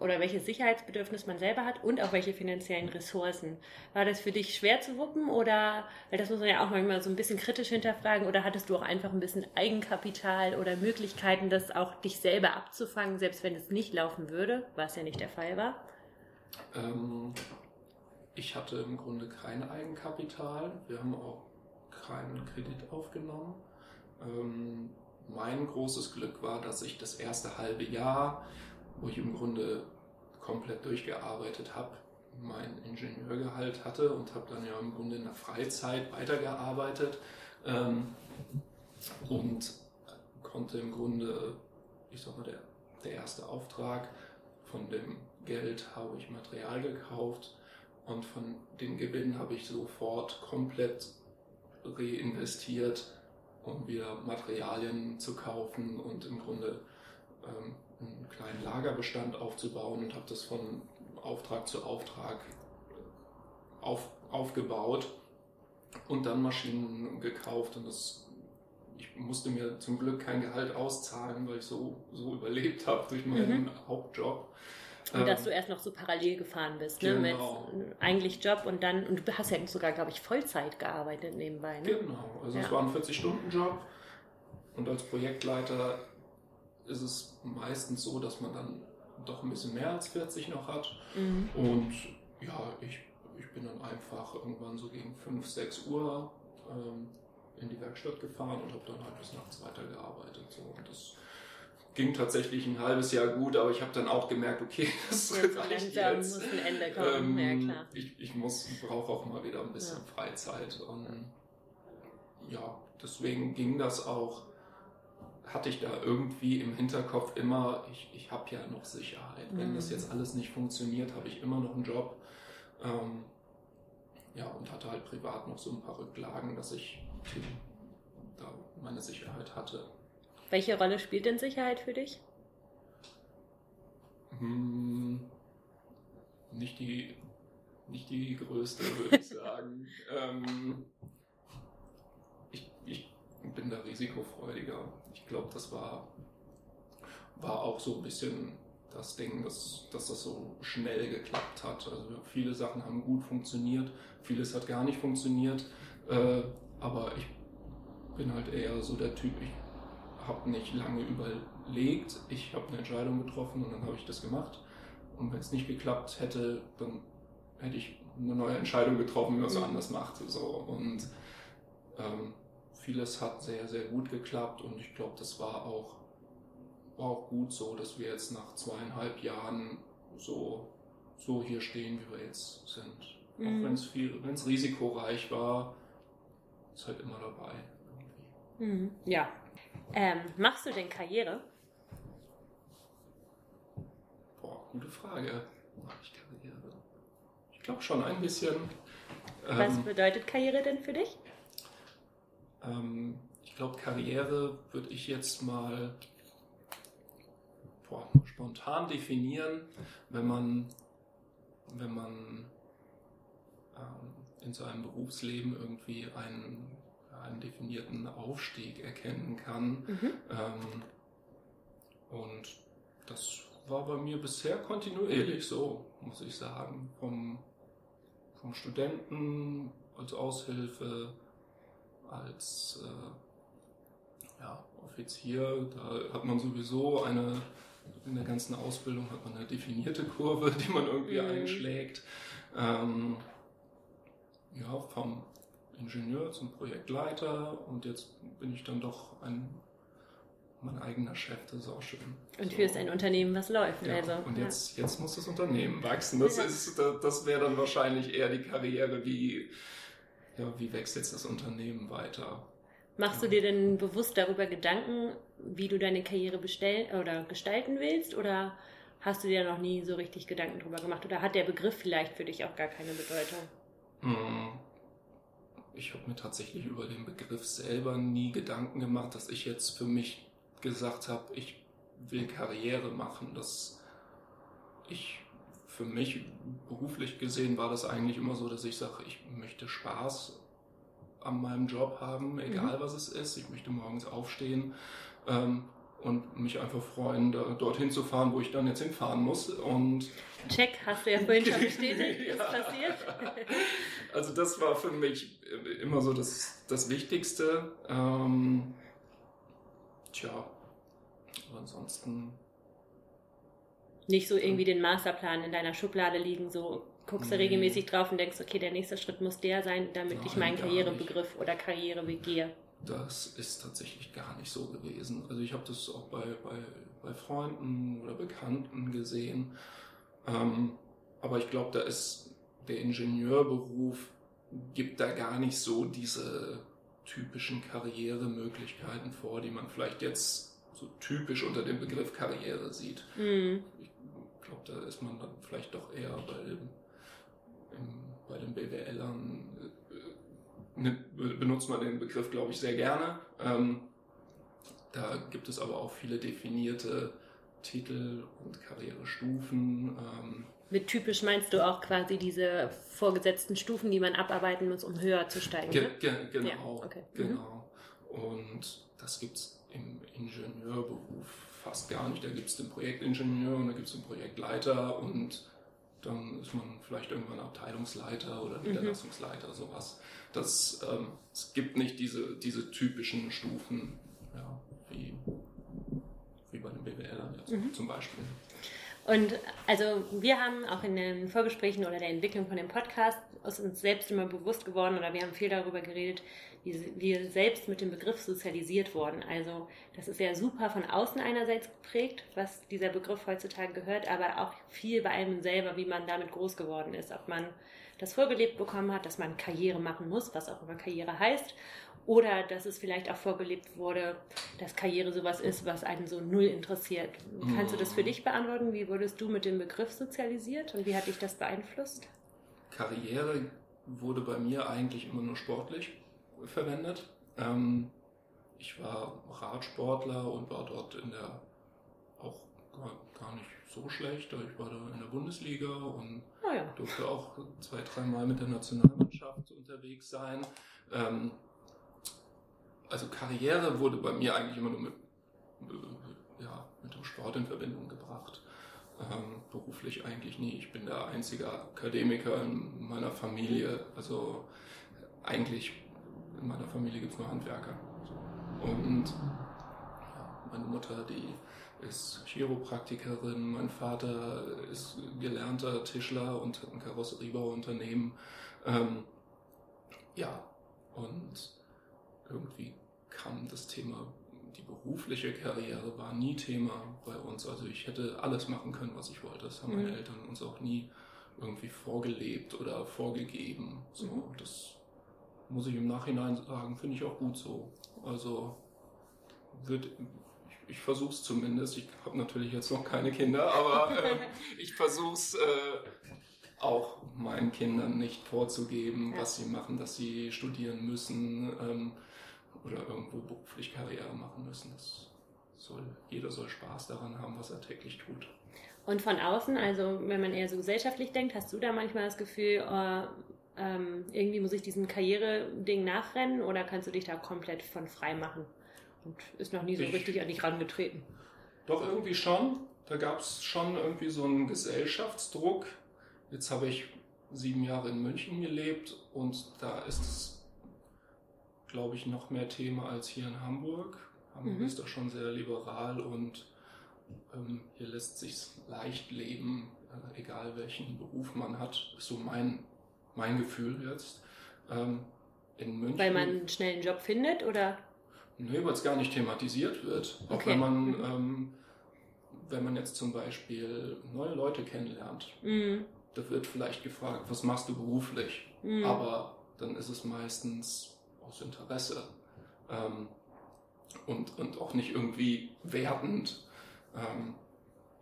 oder welches Sicherheitsbedürfnis man selber hat und auch welche finanziellen Ressourcen. War das für dich schwer zu wuppen oder, weil das muss man ja auch manchmal so ein bisschen kritisch hinterfragen, oder hattest du auch einfach ein bisschen Eigenkapital oder Möglichkeiten, das auch dich selber abzufangen, selbst wenn es nicht laufen würde, was ja nicht der Fall war? Ähm, ich hatte im Grunde kein Eigenkapital. Wir haben auch keinen Kredit aufgenommen. Ähm, mein großes Glück war, dass ich das erste halbe Jahr wo ich im Grunde komplett durchgearbeitet habe, mein Ingenieurgehalt hatte und habe dann ja im Grunde in der Freizeit weitergearbeitet ähm, und konnte im Grunde, ich sag mal, der, der erste Auftrag, von dem Geld habe ich Material gekauft und von den Gewinnen habe ich sofort komplett reinvestiert, um wieder Materialien zu kaufen und im Grunde ähm, einen kleinen Lagerbestand aufzubauen und habe das von Auftrag zu Auftrag auf, aufgebaut und dann Maschinen gekauft und das ich musste mir zum Glück kein Gehalt auszahlen, weil ich so, so überlebt habe durch meinen mhm. Hauptjob. Und dass ähm, du erst noch so parallel gefahren bist, ne? Genau. Mit eigentlich Job und dann, und du hast ja sogar, glaube ich, Vollzeit gearbeitet nebenbei, ne? Genau, also ja. es war ein 40-Stunden-Job und als Projektleiter ist es meistens so, dass man dann doch ein bisschen mehr als 40 noch hat. Mhm. Und ja, ich, ich bin dann einfach irgendwann so gegen 5, 6 Uhr ähm, in die Werkstatt gefahren und habe dann halt bis nachts weitergearbeitet. So. Und das ging tatsächlich ein halbes Jahr gut, aber ich habe dann auch gemerkt, okay, das ja, reicht jetzt. muss ein Ende kommen, ähm, ja klar. Ich, ich brauche auch mal wieder ein bisschen ja. Freizeit. Und ja, deswegen ging das auch hatte ich da irgendwie im Hinterkopf immer, ich, ich habe ja noch Sicherheit. Mhm. Wenn das jetzt alles nicht funktioniert, habe ich immer noch einen Job. Ähm, ja, und hatte halt privat noch so ein paar Rücklagen, dass ich da meine Sicherheit hatte. Welche Rolle spielt denn Sicherheit für dich? Hm, nicht die, nicht die größte, würde ich sagen. ähm, ich, ich bin da risikofreudiger ich glaube, das war, war auch so ein bisschen das Ding, dass, dass das so schnell geklappt hat. Also viele Sachen haben gut funktioniert, vieles hat gar nicht funktioniert. Äh, aber ich bin halt eher so der Typ, ich habe nicht lange überlegt, ich habe eine Entscheidung getroffen und dann habe ich das gemacht. Und wenn es nicht geklappt hätte, dann hätte ich eine neue Entscheidung getroffen, wie man es mhm. anders macht. So. Und ähm, vieles hat sehr, sehr gut geklappt und ich glaube, das war auch, war auch gut so, dass wir jetzt nach zweieinhalb Jahren so, so hier stehen, wie wir jetzt sind. Mhm. Auch wenn es viel, wenn es risikoreich war, ist halt immer dabei. Mhm. Ja. Ähm, machst du denn Karriere? Boah. gute Frage. Mache ich Karriere? Ich glaube schon ein bisschen. Was ähm, bedeutet Karriere denn für dich? Ähm, ich glaube, Karriere würde ich jetzt mal boah, spontan definieren, wenn man, wenn man ähm, in seinem Berufsleben irgendwie einen, einen definierten Aufstieg erkennen kann. Mhm. Ähm, und das war bei mir bisher kontinuierlich so, muss ich sagen. Vom, vom Studenten als Aushilfe, als äh, ja, Offizier, da hat man sowieso eine, in der ganzen Ausbildung hat man eine definierte Kurve, die man irgendwie mhm. einschlägt. Ähm, ja, vom Ingenieur zum Projektleiter und jetzt bin ich dann doch ein mein eigener Chef, das ist auch schön. Und so. führst ein Unternehmen, was läuft. Ja, also, und jetzt, ja. jetzt muss das Unternehmen wachsen. Das, ja. das wäre dann wahrscheinlich eher die Karriere, wie, ja, wie wächst jetzt das Unternehmen weiter. Machst du dir denn bewusst darüber Gedanken, wie du deine Karriere bestellen oder gestalten willst? Oder hast du dir noch nie so richtig Gedanken darüber gemacht? Oder hat der Begriff vielleicht für dich auch gar keine Bedeutung? Hm. Ich habe mir tatsächlich über den Begriff selber nie Gedanken gemacht, dass ich jetzt für mich gesagt habe, ich will Karriere machen. Das ich für mich beruflich gesehen war das eigentlich immer so, dass ich sage, ich möchte Spaß an meinem Job haben, egal mhm. was es ist. Ich möchte morgens aufstehen ähm, und mich einfach freuen, da, dorthin zu fahren, wo ich dann jetzt hinfahren muss. Und Check, hast du ja vorhin schon bestätigt, ja. ist passiert. also das war für mich immer so das, das Wichtigste. Ähm, Tja, aber ansonsten. Nicht so irgendwie den Masterplan in deiner Schublade liegen, so guckst du nee. regelmäßig drauf und denkst, okay, der nächste Schritt muss der sein, damit Nein, ich meinen Karrierebegriff nicht. oder Karriereweg gehe. Das ist tatsächlich gar nicht so gewesen. Also ich habe das auch bei, bei, bei Freunden oder Bekannten gesehen. Ähm, aber ich glaube, da ist der Ingenieurberuf gibt da gar nicht so diese typischen Karrieremöglichkeiten vor, die man vielleicht jetzt so typisch unter dem Begriff Karriere sieht. Mhm. Ich glaube, da ist man dann vielleicht doch eher bei, dem, im, bei den BWLern, äh, ne, benutzt man den Begriff, glaube ich, sehr gerne. Ähm, da gibt es aber auch viele definierte Titel und Karrierestufen. Ähm, mit typisch meinst du auch quasi diese vorgesetzten Stufen, die man abarbeiten muss, um höher zu steigen? Ge ne? ge genau, ja, okay. Mhm. genau. Mhm. Und das gibt es im Ingenieurberuf fast gar nicht. Da gibt es den Projektingenieur und da gibt es den Projektleiter und dann ist man vielleicht irgendwann Abteilungsleiter oder mhm. Niederlassungsleiter, mhm. sowas. Das, ähm, es gibt nicht diese, diese typischen Stufen, ja, wie, wie bei den BWLern jetzt mhm. zum Beispiel. Und also wir haben auch in den Vorgesprächen oder der Entwicklung von dem Podcast aus uns selbst immer bewusst geworden oder wir haben viel darüber geredet, wir selbst mit dem Begriff sozialisiert wurden. Also das ist ja super von außen einerseits geprägt, was dieser Begriff heutzutage gehört, aber auch viel bei einem selber, wie man damit groß geworden ist. Ob man das vorgelebt bekommen hat, dass man Karriere machen muss, was auch immer Karriere heißt, oder dass es vielleicht auch vorgelebt wurde, dass Karriere sowas ist, was einen so null interessiert. Kannst du das für dich beantworten? Wie wurdest du mit dem Begriff sozialisiert und wie hat dich das beeinflusst? Karriere wurde bei mir eigentlich immer nur sportlich verwendet. Ähm, ich war Radsportler und war dort in der auch gar nicht so schlecht. Ich war da in der Bundesliga und oh ja. durfte auch zwei, dreimal mit der Nationalmannschaft unterwegs sein. Ähm, also Karriere wurde bei mir eigentlich immer nur mit, ja, mit dem Sport in Verbindung gebracht. Ähm, beruflich eigentlich nie. Ich bin der einzige Akademiker in meiner Familie. Also eigentlich in meiner Familie gibt es nur Handwerker. Und ja, meine Mutter, die ist Chiropraktikerin, mein Vater ist gelernter Tischler und hat ein Karosseriebauunternehmen. Ähm, ja, und irgendwie kam das Thema, die berufliche Karriere war nie Thema bei uns. Also ich hätte alles machen können, was ich wollte. Das haben mhm. meine Eltern uns auch nie irgendwie vorgelebt oder vorgegeben. So, mhm. das muss ich im Nachhinein sagen, finde ich auch gut so. Also wird, ich versuche es zumindest. Ich habe natürlich jetzt noch keine Kinder, aber äh, ich versuche es äh, auch meinen Kindern nicht vorzugeben, ja. was sie machen, dass sie studieren müssen ähm, oder irgendwo beruflich Karriere machen müssen. Das soll, jeder soll Spaß daran haben, was er täglich tut. Und von außen, also wenn man eher so gesellschaftlich denkt, hast du da manchmal das Gefühl, oh, ähm, irgendwie muss ich diesem Karriere-Ding nachrennen oder kannst du dich da komplett von frei machen? Und ist noch nie so ich, richtig an dich rangetreten. Doch, irgendwie schon. Da gab es schon irgendwie so einen Gesellschaftsdruck. Jetzt habe ich sieben Jahre in München gelebt und da ist es, glaube ich, noch mehr Thema als hier in Hamburg. Hamburg mhm. ist da schon sehr liberal und ähm, hier lässt sich leicht leben, äh, egal welchen Beruf man hat. Ist so mein, mein Gefühl jetzt. Ähm, in München. Weil man einen schnellen Job findet oder? Nee, weil es gar nicht thematisiert wird. Auch okay. wenn man, mhm. ähm, wenn man jetzt zum Beispiel neue Leute kennenlernt, mhm. da wird vielleicht gefragt, was machst du beruflich? Mhm. Aber dann ist es meistens aus Interesse ähm, und, und auch nicht irgendwie wertend. Ähm,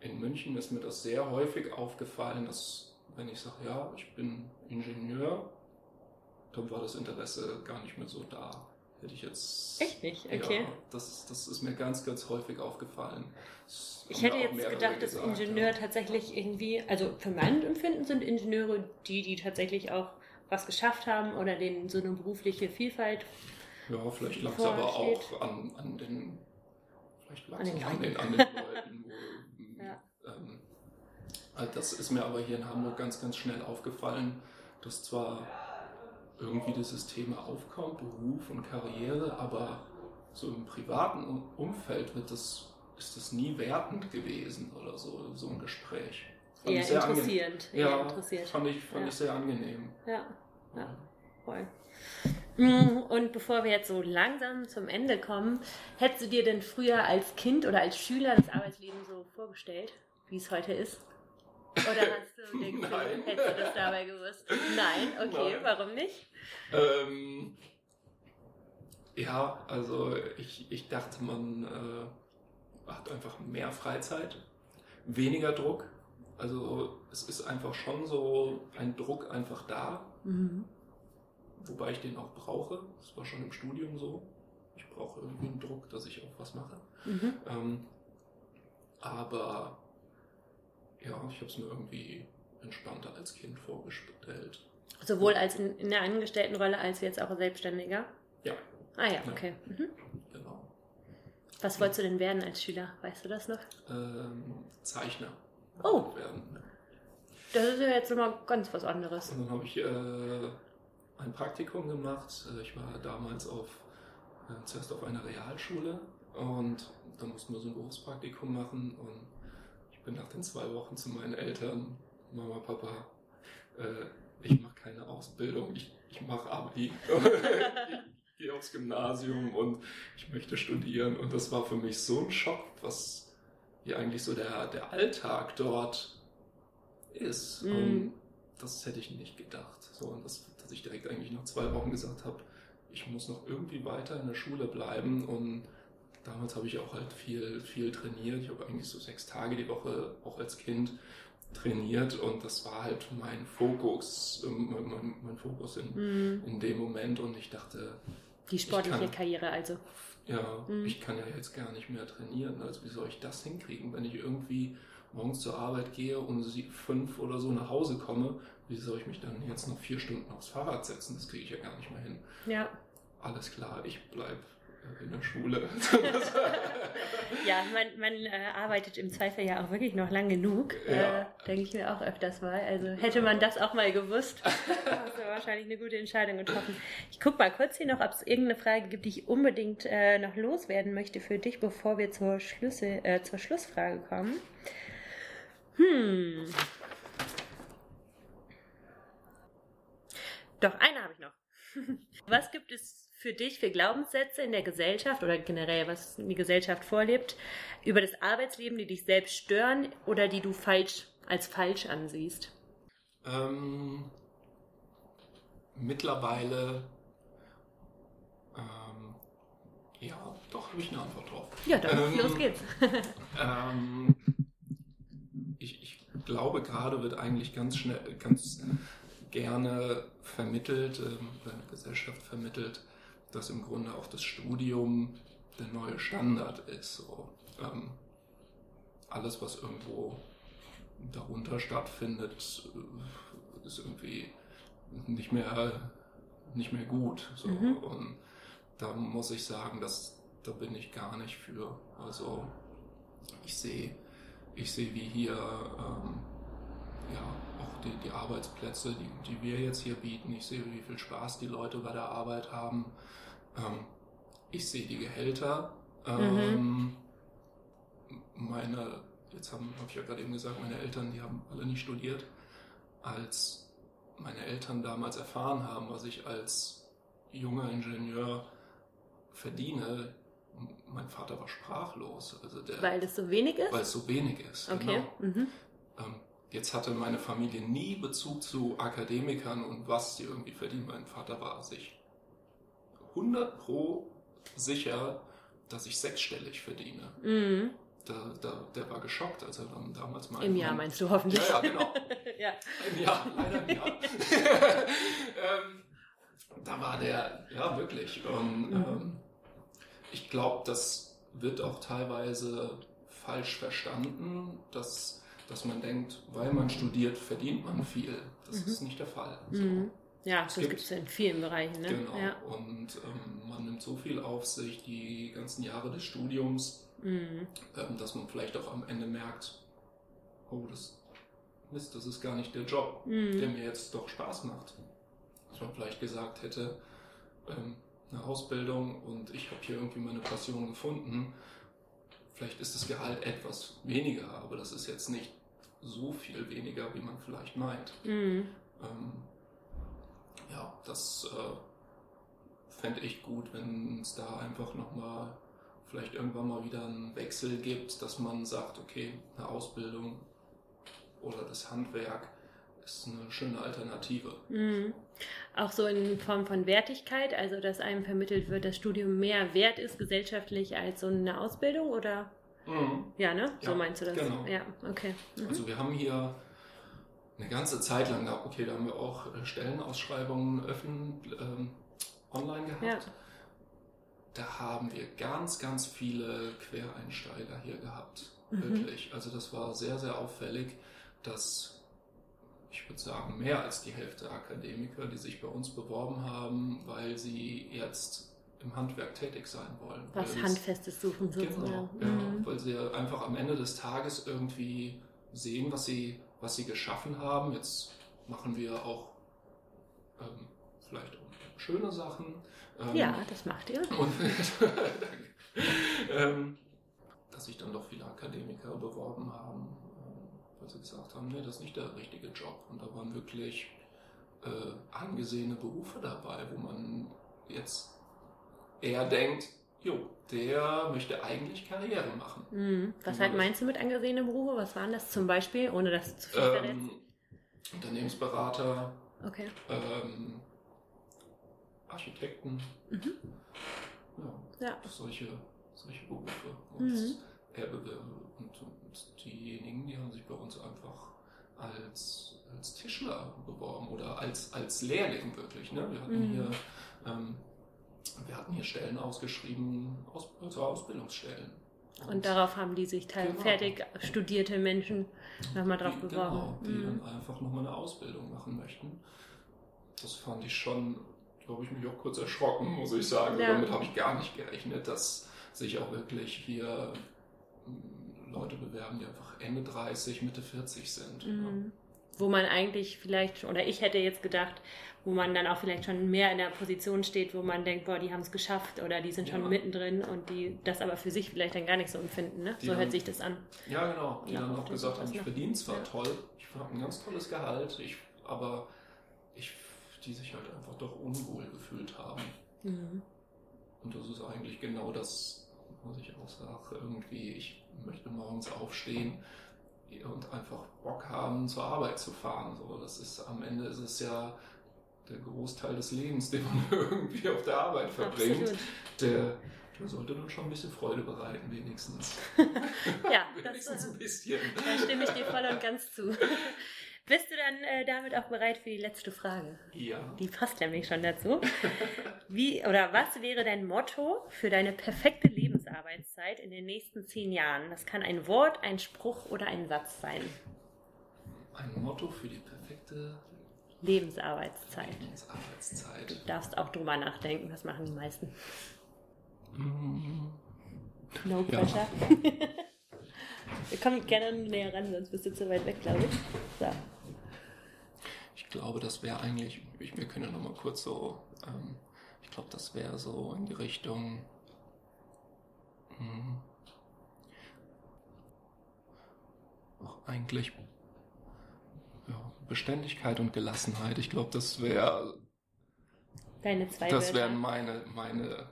in München ist mir das sehr häufig aufgefallen, dass wenn ich sage, ja, ich bin Ingenieur, dann war das Interesse gar nicht mehr so da. Hätte ich jetzt. Echt nicht? Okay. Ja, das, das ist mir ganz, ganz häufig aufgefallen. Ich hätte jetzt gedacht, dass gesagt, Ingenieur ja. tatsächlich irgendwie, also für mein Empfinden sind Ingenieure die, die tatsächlich auch was geschafft haben oder denen so eine berufliche Vielfalt. Ja, vielleicht lag es aber auch an, an den. Vielleicht lag es an, an, den, an den Leuten. Wo, ja. ähm, das ist mir aber hier in Hamburg ganz, ganz schnell aufgefallen, dass zwar irgendwie dieses Thema aufkommt, Beruf und Karriere, aber so im privaten Umfeld wird das, ist das nie wertend gewesen oder so, so ein Gespräch. Fand eher interessierend. Eher ja, interessiert. fand, ich, fand ja. ich sehr angenehm. Ja, ja, voll. Mm, und bevor wir jetzt so langsam zum Ende kommen, hättest du dir denn früher als Kind oder als Schüler das Arbeitsleben so vorgestellt, wie es heute ist? Oder hast du Nein. Du, hättest du das dabei gewusst? Nein, okay, Nein. warum nicht? Ähm, ja, also ich, ich dachte, man äh, hat einfach mehr Freizeit, weniger Druck. Also es ist einfach schon so ein Druck einfach da. Mhm. Wobei ich den auch brauche. Das war schon im Studium so. Ich brauche irgendwie einen Druck, dass ich auch was mache. Mhm. Ähm, aber ja, ich habe es mir irgendwie entspannter als Kind vorgestellt. Sowohl als in, in der Angestelltenrolle als jetzt auch Selbstständiger? Ja. Ah ja, okay. Ja. Mhm. Genau. Was wolltest du denn werden als Schüler? Weißt du das noch? Ähm, Zeichner. Oh. Das ist ja jetzt nochmal ganz was anderes. Und dann habe ich äh, ein Praktikum gemacht. Äh, ich war damals auf, äh, zuerst auf einer Realschule und dann mussten wir so ein Berufspraktikum machen und bin nach den zwei Wochen zu meinen Eltern, Mama, Papa, äh, ich mache keine Ausbildung, ich, ich mache Abi. ich gehe aufs Gymnasium und ich möchte studieren. Und das war für mich so ein Schock, was hier eigentlich so der, der Alltag dort ist. Mm. Und das hätte ich nicht gedacht. So, und das, dass ich direkt eigentlich nach zwei Wochen gesagt habe, ich muss noch irgendwie weiter in der Schule bleiben und damals habe ich auch halt viel, viel trainiert. Ich habe eigentlich so sechs Tage die Woche auch als Kind trainiert und das war halt mein Fokus, ähm, mein, mein Fokus in, mhm. in dem Moment und ich dachte. Die sportliche kann, Karriere also. Ja, mhm. ich kann ja jetzt gar nicht mehr trainieren. Also wie soll ich das hinkriegen, wenn ich irgendwie morgens zur Arbeit gehe und fünf oder so nach Hause komme? Wie soll ich mich dann jetzt noch vier Stunden aufs Fahrrad setzen? Das kriege ich ja gar nicht mehr hin. Ja. Alles klar, ich bleibe in der Schule. ja, man, man äh, arbeitet im Zweifel ja auch wirklich noch lang genug, ja. äh, denke ich mir auch öfters mal. Also hätte man das auch mal gewusst, das wäre wahrscheinlich eine gute Entscheidung getroffen. Ich gucke mal kurz hier noch, ob es irgendeine Frage gibt, die ich unbedingt äh, noch loswerden möchte für dich, bevor wir zur, Schlüssel, äh, zur Schlussfrage kommen. Hm. Doch, eine habe ich noch. Was gibt es für dich für Glaubenssätze in der Gesellschaft oder generell, was die Gesellschaft vorlebt, über das Arbeitsleben, die dich selbst stören oder die du falsch als falsch ansiehst? Ähm, mittlerweile ähm, Ja, doch, habe ich eine Antwort drauf. Ja, dann ähm, los geht's. ähm, ich, ich, glaube, gerade wird eigentlich ganz schnell, ganz gerne vermittelt, in der Gesellschaft vermittelt, dass im Grunde auch das Studium der neue Standard ist. So, ähm, alles, was irgendwo darunter stattfindet, äh, ist irgendwie nicht mehr, nicht mehr gut. So. Mhm. Und da muss ich sagen, dass, da bin ich gar nicht für. Also ich sehe, ich sehe, wie hier ähm, ja, auch die, die Arbeitsplätze, die, die wir jetzt hier bieten, ich sehe, wie viel Spaß die Leute bei der Arbeit haben. Ähm, ich sehe die Gehälter. Ähm, mhm. Meine, jetzt habe hab ich ja gerade eben gesagt, meine Eltern, die haben alle nicht studiert. Als meine Eltern damals erfahren haben, was ich als junger Ingenieur verdiene, mein Vater war sprachlos. Also der, weil es so wenig ist? Weil es so wenig ist. Okay. Genau. Mhm. Ähm, jetzt hatte meine Familie nie Bezug zu Akademikern und was sie irgendwie verdienen. Mein Vater war sich 100 pro sicher, dass ich sechsstellig verdiene. Mhm. Da, da, der war geschockt, als er dann damals mal. Im Jahr meinst du hoffentlich? Ja, ja, genau. ja. Im Jahr, leider im Jahr. ähm, da war der, ja, wirklich. Und mhm. ähm, ich glaube, das wird auch teilweise falsch verstanden, dass, dass man denkt, weil man studiert, verdient man viel. Das mhm. ist nicht der Fall. So. Ja, das gibt es in vielen Bereichen. Ne? Genau. Ja. Und ähm, man nimmt so viel auf sich die ganzen Jahre des Studiums, mhm. ähm, dass man vielleicht auch am Ende merkt, oh, das Mist, das ist gar nicht der Job, mhm. der mir jetzt doch Spaß macht. Dass man vielleicht gesagt hätte, ähm, eine Ausbildung und ich habe hier irgendwie meine Passion gefunden. Vielleicht ist das Gehalt etwas weniger, aber das ist jetzt nicht so viel weniger, wie man vielleicht meint. Mhm. Ähm, ja, das äh, fände ich gut, wenn es da einfach nochmal vielleicht irgendwann mal wieder einen Wechsel gibt, dass man sagt, okay, eine Ausbildung oder das Handwerk ist eine schöne Alternative. Mhm. Auch so in Form von Wertigkeit, also dass einem vermittelt wird, dass Studium mehr wert ist gesellschaftlich als so eine Ausbildung oder? Mhm. Ja, ne? So ja, meinst du das? Genau. Ja, okay. Mhm. Also wir haben hier eine ganze Zeit lang, okay, da haben wir auch äh, Stellenausschreibungen öffnen, ähm, online gehabt. Ja. Da haben wir ganz, ganz viele Quereinsteiger hier gehabt. Mhm. Wirklich. Also das war sehr, sehr auffällig, dass ich würde sagen, mehr als die Hälfte Akademiker, die sich bei uns beworben haben, weil sie jetzt im Handwerk tätig sein wollen. Was Handfestes suchen sozusagen. Genau, ja, mhm. weil sie einfach am Ende des Tages irgendwie sehen, was sie, was sie geschaffen haben. Jetzt machen wir auch ähm, vielleicht auch schöne Sachen. Ähm, ja, das macht ihr. Und, ähm, dass sich dann doch viele Akademiker beworben haben weil sie gesagt haben, nee, das ist nicht der richtige Job. Und da waren wirklich äh, angesehene Berufe dabei, wo man jetzt eher denkt, jo, der möchte eigentlich Karriere machen. Mhm. Was halt meinst du mit angesehene Berufe? Was waren das zum Beispiel, ohne das zu viel ähm, Unternehmensberater, okay. ähm, Architekten, mhm. ja, ja, Solche, solche Berufe. Und mhm. und, und diejenigen, die haben sich bei uns einfach als, als Tischler beworben oder als, als Lehrling wirklich. Ne? Wir hatten mhm. hier ähm, wir hatten hier Stellen ausgeschrieben, aus, also Ausbildungsstellen. Und, und, darauf haben die sich teil genau. fertig studierte Menschen nochmal drauf die, beworben. Genau, die mhm. dann einfach nochmal eine Ausbildung machen möchten. Das fand ich schon, glaube ich, mich auch kurz erschrocken, muss ich sagen. Ja. Damit habe ich gar nicht gerechnet, dass sich auch wirklich hier Leute bewerben, die einfach Ende 30, Mitte 40 sind. Mhm. Ja. Wo man eigentlich vielleicht, oder ich hätte jetzt gedacht, wo man dann auch vielleicht schon mehr in der Position steht, wo man denkt, boah, die haben es geschafft oder die sind schon ja. mittendrin und die das aber für sich vielleicht dann gar nicht so empfinden. Ne? So dann, hört sich das an. Ja, genau. Die ja, dann auch gesagt haben, ich verdiene zwar ja. toll, ich habe ein ganz tolles Gehalt, ich, aber ich, die sich halt einfach doch unwohl gefühlt haben. Mhm. Und das ist eigentlich genau das, was ich auch sage. Irgendwie, ich möchte morgens aufstehen und einfach Bock haben, zur Arbeit zu fahren. So, das ist am Ende ist es ja der Großteil des Lebens, den man irgendwie auf der Arbeit verbringt, Absolut. der der sollte dann schon ein bisschen Freude bereiten, wenigstens. ja, wenigstens das, ein bisschen. Da stimme ich dir voll und ganz zu. Bist du dann äh, damit auch bereit für die letzte Frage? Ja. Die passt nämlich schon dazu. Wie oder was wäre dein Motto für deine perfekte Lebensarbeitszeit in den nächsten zehn Jahren? Das kann ein Wort, ein Spruch oder ein Satz sein. Ein Motto für die perfekte Lebensarbeitszeit. Lebensarbeitszeit. Du darfst auch drüber nachdenken, das machen die meisten. Mm. No pressure. Ja. Wir kommen gerne näher ran, sonst bist du zu weit weg, glaube ich. So. Ich glaube, das wäre eigentlich, ich, wir können ja nochmal kurz so, ähm, ich glaube, das wäre so in die Richtung, mh, hm, auch eigentlich ja, Beständigkeit und Gelassenheit. Ich glaube, das wäre. Deine zwei Das wären meine, meine,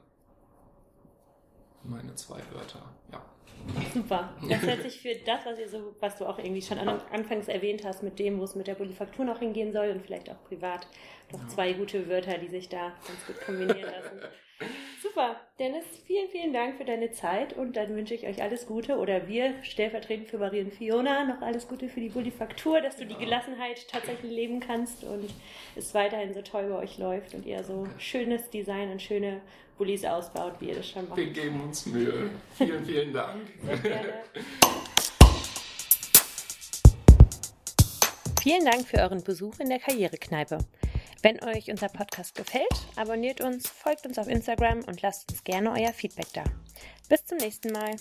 meine zwei Wörter, ja. Super. Das hört sich für das, was, ihr so, was du auch irgendwie schon an, anfangs erwähnt hast, mit dem, wo es mit der Polyfaktur noch hingehen soll und vielleicht auch privat, doch ja. zwei gute Wörter, die sich da ganz gut kombinieren lassen. Super. Dennis, vielen, vielen Dank für deine Zeit und dann wünsche ich euch alles Gute oder wir stellvertretend für Marie und Fiona noch alles Gute für die Polyfaktur, dass du ja. die Gelassenheit tatsächlich leben kannst und es weiterhin so toll bei euch läuft und ihr so okay. schönes Design und schöne Bullis ausbaut, wie ihr das schon macht. Wir geben uns Mühe. vielen, vielen Dank. Sehr gerne. Vielen Dank für euren Besuch in der Karrierekneipe. Wenn euch unser Podcast gefällt, abonniert uns, folgt uns auf Instagram und lasst uns gerne euer Feedback da. Bis zum nächsten Mal.